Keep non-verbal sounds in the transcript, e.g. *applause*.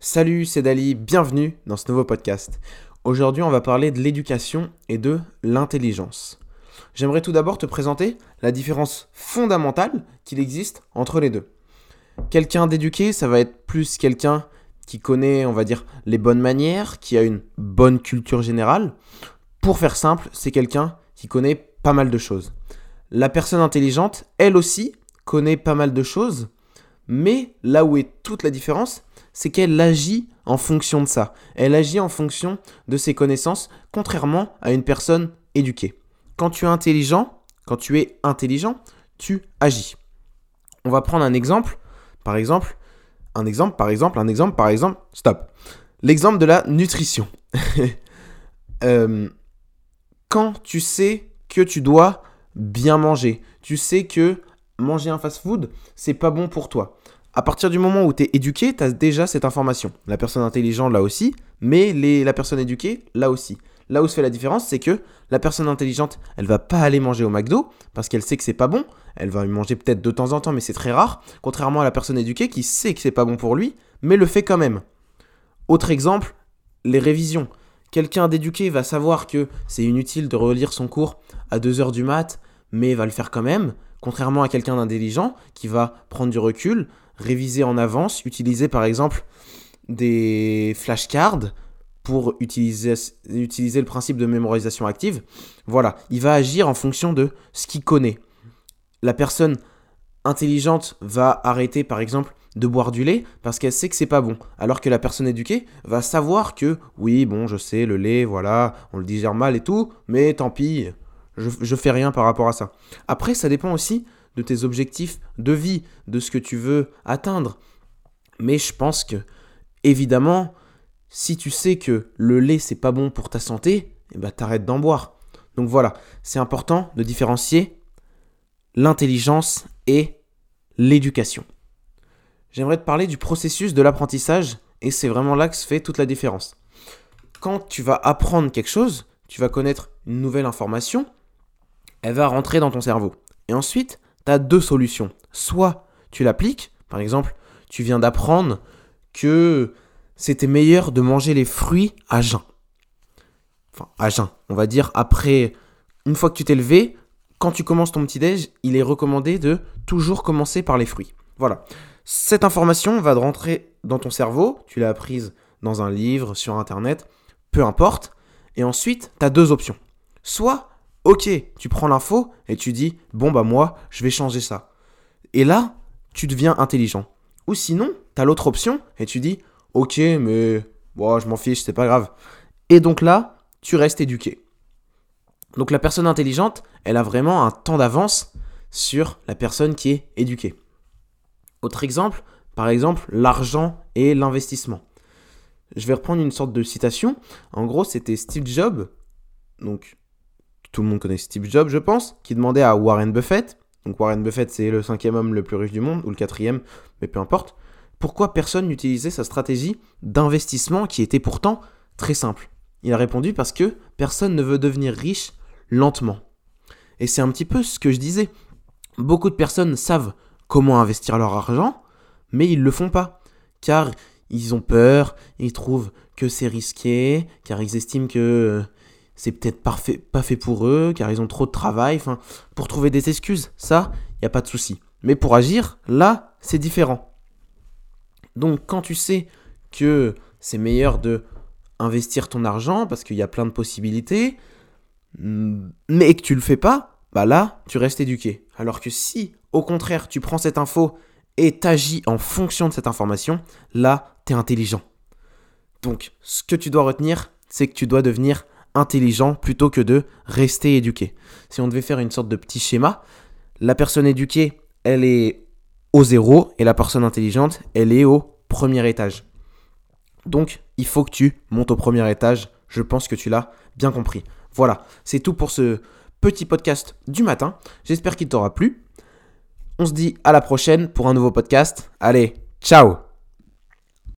Salut, c'est Dali, bienvenue dans ce nouveau podcast. Aujourd'hui, on va parler de l'éducation et de l'intelligence. J'aimerais tout d'abord te présenter la différence fondamentale qu'il existe entre les deux. Quelqu'un d'éduqué, ça va être plus quelqu'un qui connaît, on va dire, les bonnes manières, qui a une bonne culture générale. Pour faire simple, c'est quelqu'un qui connaît pas mal de choses. La personne intelligente, elle aussi, connaît pas mal de choses, mais là où est toute la différence, c'est qu'elle agit en fonction de ça. Elle agit en fonction de ses connaissances, contrairement à une personne éduquée. Quand tu es intelligent, quand tu es intelligent, tu agis. On va prendre un exemple. Par exemple, un exemple, par exemple, un exemple, par exemple. Stop. L'exemple de la nutrition. *laughs* Euh, quand tu sais que tu dois bien manger, tu sais que manger un fast-food, c'est pas bon pour toi à partir du moment où tu es éduqué, tu déjà cette information. La personne intelligente là aussi, mais la personne éduquée là aussi. Là où se fait la différence, c'est que la personne intelligente, elle va pas aller manger au McDo parce qu'elle sait que c'est pas bon. Elle va y manger peut-être de temps en temps, mais c'est très rare. Contrairement à la personne éduquée qui sait que c'est pas bon pour lui, mais le fait quand même. Autre exemple, les révisions. Quelqu'un d'éduqué va savoir que c'est inutile de relire son cours à 2h du mat, mais va le faire quand même. Contrairement à quelqu'un d'intelligent qui va prendre du recul, réviser en avance, utiliser par exemple des flashcards pour utiliser, le principe de mémorisation active. Voilà, il va agir en fonction de ce qu'il connaît. La personne intelligente va arrêter par exemple de boire du lait parce qu'elle sait que c'est pas bon. Alors que la personne éduquée va savoir que oui, bon, je sais, le lait, voilà, on le digère mal et tout, mais tant pis, je, fais rien par rapport à ça. Après, ça dépend aussi de tes objectifs de vie, de ce que tu veux atteindre. Mais je pense que, évidemment, si tu sais que le lait c'est pas bon pour ta santé, eh ben t'arrêtes d'en boire. Donc voilà, c'est important de différencier l'intelligence et l'éducation. J'aimerais te parler du processus de l'apprentissage et c'est vraiment là que se fait toute la différence. Quand tu vas apprendre quelque chose, tu vas connaître une nouvelle information, elle va rentrer dans ton cerveau. Et ensuite, deux solutions. Soit tu l'appliques, par exemple, tu viens d'apprendre que c'était meilleur de manger les fruits à jeun. Enfin, à jeun. On va dire après, une fois que tu t'es levé, quand tu commences ton petit-déj, il est recommandé de toujours commencer par les fruits. Voilà. Cette information va rentrer dans ton cerveau, tu l'as apprise dans un livre, sur Internet, peu importe. Et ensuite, tu as deux options. Soit Ok, tu prends l'info et tu dis, bon bah moi, je vais changer ça. Et là, tu deviens intelligent. Ou sinon, tu as l'autre option et tu dis, ok, mais bon, je m'en fiche, c'est pas grave. Et donc là, tu restes éduqué. Donc la personne intelligente, elle a vraiment un temps d'avance sur la personne qui est éduquée. Autre exemple, par exemple, l'argent et l'investissement. Je vais reprendre une sorte de citation. En gros, c'était Steve Jobs, donc tout le monde connaît Steve Jobs, je pense, qui demandait à Warren Buffett, donc Warren Buffett c'est le cinquième homme le plus riche du monde, ou le quatrième, mais peu importe, pourquoi personne n'utilisait sa stratégie d'investissement qui était pourtant très simple Il a répondu parce que personne ne veut devenir riche lentement. Et c'est un petit peu ce que je disais. Beaucoup de personnes savent comment investir leur argent, mais ils ne le font pas. Car ils ont peur, ils trouvent que c'est risqué, car ils estiment que c'est peut-être parfait, pas fait pour eux, car ils ont trop de travail. Enfin, pour trouver des excuses, ça, il n'y a pas de souci. Mais pour agir, là, c'est différent. Donc, quand tu sais que c'est meilleur de investir ton argent parce qu'il y a plein de possibilités, mm, mais que tu le fais pas, bah là, tu restes éduqué. Alors que si, au contraire, tu prends cette info et t'agis en fonction de cette information, là, tu es intelligent. Donc, ce que tu dois retenir, c'est que tu dois devenir intelligent plutôt que de rester éduqué. Si on devait faire une sorte de petit schéma, la personne éduquée, elle est au zéro et la personne intelligente, elle est au premier étage. Donc, il faut que tu montes au premier étage. Je pense que tu l'as bien compris. Voilà, c'est tout pour ce petit podcast du matin. J'espère qu'il t'aura plu. On se dit à la prochaine pour un nouveau podcast. Allez, ciao